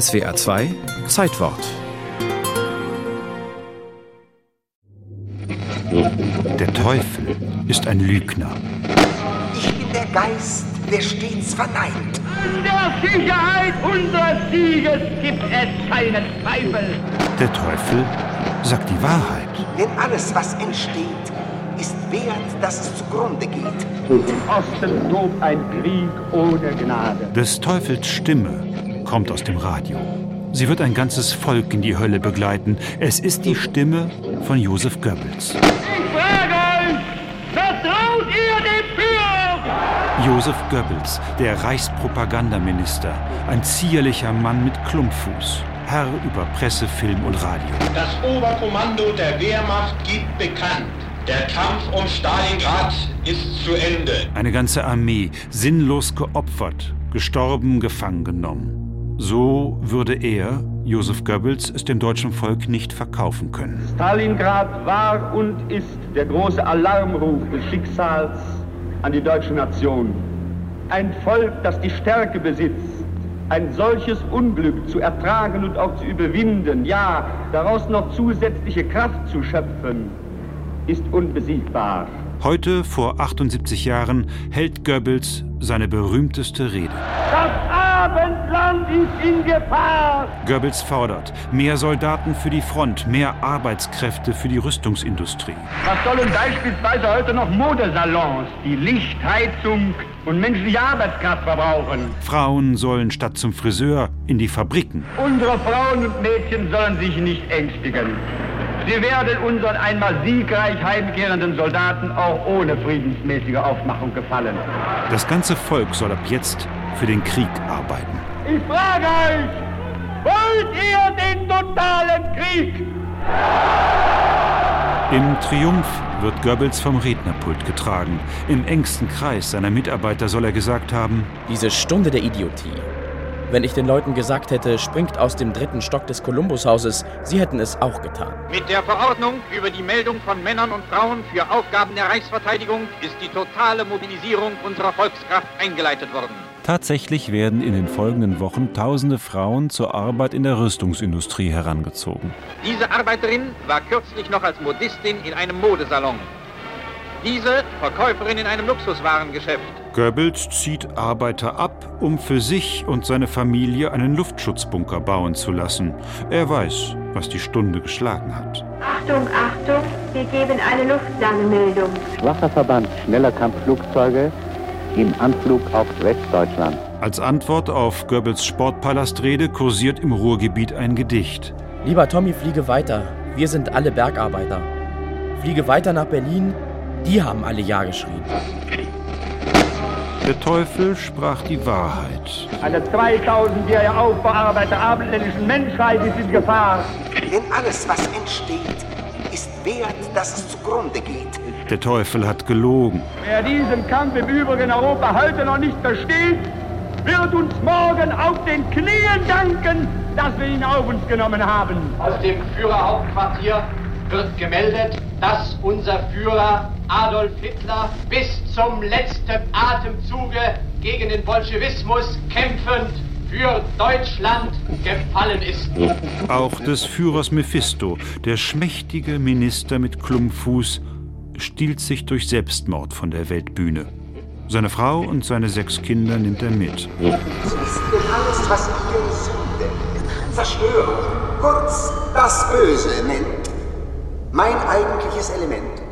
SWA 2 Zeitwort. Der Teufel ist ein Lügner. Ich bin der Geist, der stets verneint. In der Sicherheit unseres Sieges gibt es keinen Zweifel. Der Teufel sagt die Wahrheit. Denn alles, was entsteht, ist wert, dass es zugrunde geht. Im Osten tobt ein Krieg ohne Gnade. Des Teufels Stimme kommt aus dem Radio. Sie wird ein ganzes Volk in die Hölle begleiten. Es ist die Stimme von Josef Goebbels. Ich frage euch, vertraut ihr dem Führer? Josef Goebbels, der Reichspropagandaminister, ein zierlicher Mann mit Klumpfuß, Herr über Presse, Film und Radio. Das Oberkommando der Wehrmacht gibt bekannt, der Kampf um Stalingrad ist zu Ende. Eine ganze Armee, sinnlos geopfert, gestorben, gefangen genommen. So würde er, Josef Goebbels, es dem deutschen Volk nicht verkaufen können. Stalingrad war und ist der große Alarmruf des Schicksals an die deutsche Nation. Ein Volk, das die Stärke besitzt, ein solches Unglück zu ertragen und auch zu überwinden, ja, daraus noch zusätzliche Kraft zu schöpfen, ist unbesiegbar. Heute, vor 78 Jahren, hält Goebbels seine berühmteste Rede. Das Abendland ist in Gefahr! Goebbels fordert mehr Soldaten für die Front, mehr Arbeitskräfte für die Rüstungsindustrie. Was sollen beispielsweise heute noch Modesalons, die Licht, Heizung und menschliche Arbeitskraft verbrauchen? Frauen sollen statt zum Friseur in die Fabriken. Unsere Frauen und Mädchen sollen sich nicht ängstigen. Sie werden unseren einmal siegreich heimkehrenden Soldaten auch ohne friedensmäßige Aufmachung gefallen. Das ganze Volk soll ab jetzt für den Krieg arbeiten. Ich frage euch, wollt ihr den totalen Krieg? Im Triumph wird Goebbels vom Rednerpult getragen. Im engsten Kreis seiner Mitarbeiter soll er gesagt haben, Diese Stunde der Idiotie. Wenn ich den Leuten gesagt hätte, springt aus dem dritten Stock des Kolumbushauses, sie hätten es auch getan. Mit der Verordnung über die Meldung von Männern und Frauen für Aufgaben der Reichsverteidigung ist die totale Mobilisierung unserer Volkskraft eingeleitet worden. Tatsächlich werden in den folgenden Wochen tausende Frauen zur Arbeit in der Rüstungsindustrie herangezogen. Diese Arbeiterin war kürzlich noch als Modistin in einem Modesalon. Diese Verkäuferin in einem Luxuswarengeschäft. Goebbels zieht Arbeiter ab, um für sich und seine Familie einen Luftschutzbunker bauen zu lassen. Er weiß, was die Stunde geschlagen hat. Achtung, Achtung, wir geben eine Luftlandemeldung. Schwacher Verband schneller Kampfflugzeuge im Anflug auf Westdeutschland. Als Antwort auf Goebbels Sportpalastrede kursiert im Ruhrgebiet ein Gedicht. Lieber Tommy, fliege weiter. Wir sind alle Bergarbeiter. Fliege weiter nach Berlin. Die haben alle Ja geschrien. Der Teufel sprach die Wahrheit. Eine 2000-jährige Aufbauarbeit der abendländischen Menschheit ist in Gefahr. Denn alles, was entsteht, ist wert, dass es zugrunde geht. Der Teufel hat gelogen. Wer diesen Kampf im Übrigen Europa heute noch nicht versteht, wird uns morgen auf den Knien danken, dass wir ihn auf uns genommen haben. Aus dem Führerhauptquartier wird gemeldet, dass unser Führer Adolf Hitler bis zum letzten Atemzuge gegen den Bolschewismus kämpfend für Deutschland gefallen ist. Auch des Führers Mephisto, der schmächtige Minister mit Klumpfuß, stiehlt sich durch Selbstmord von der Weltbühne. Seine Frau und seine sechs Kinder nimmt er mit. Sie ist alles, was ihr Sünde, Zerstörung, kurz das Böse nennt. Mein eigentliches Element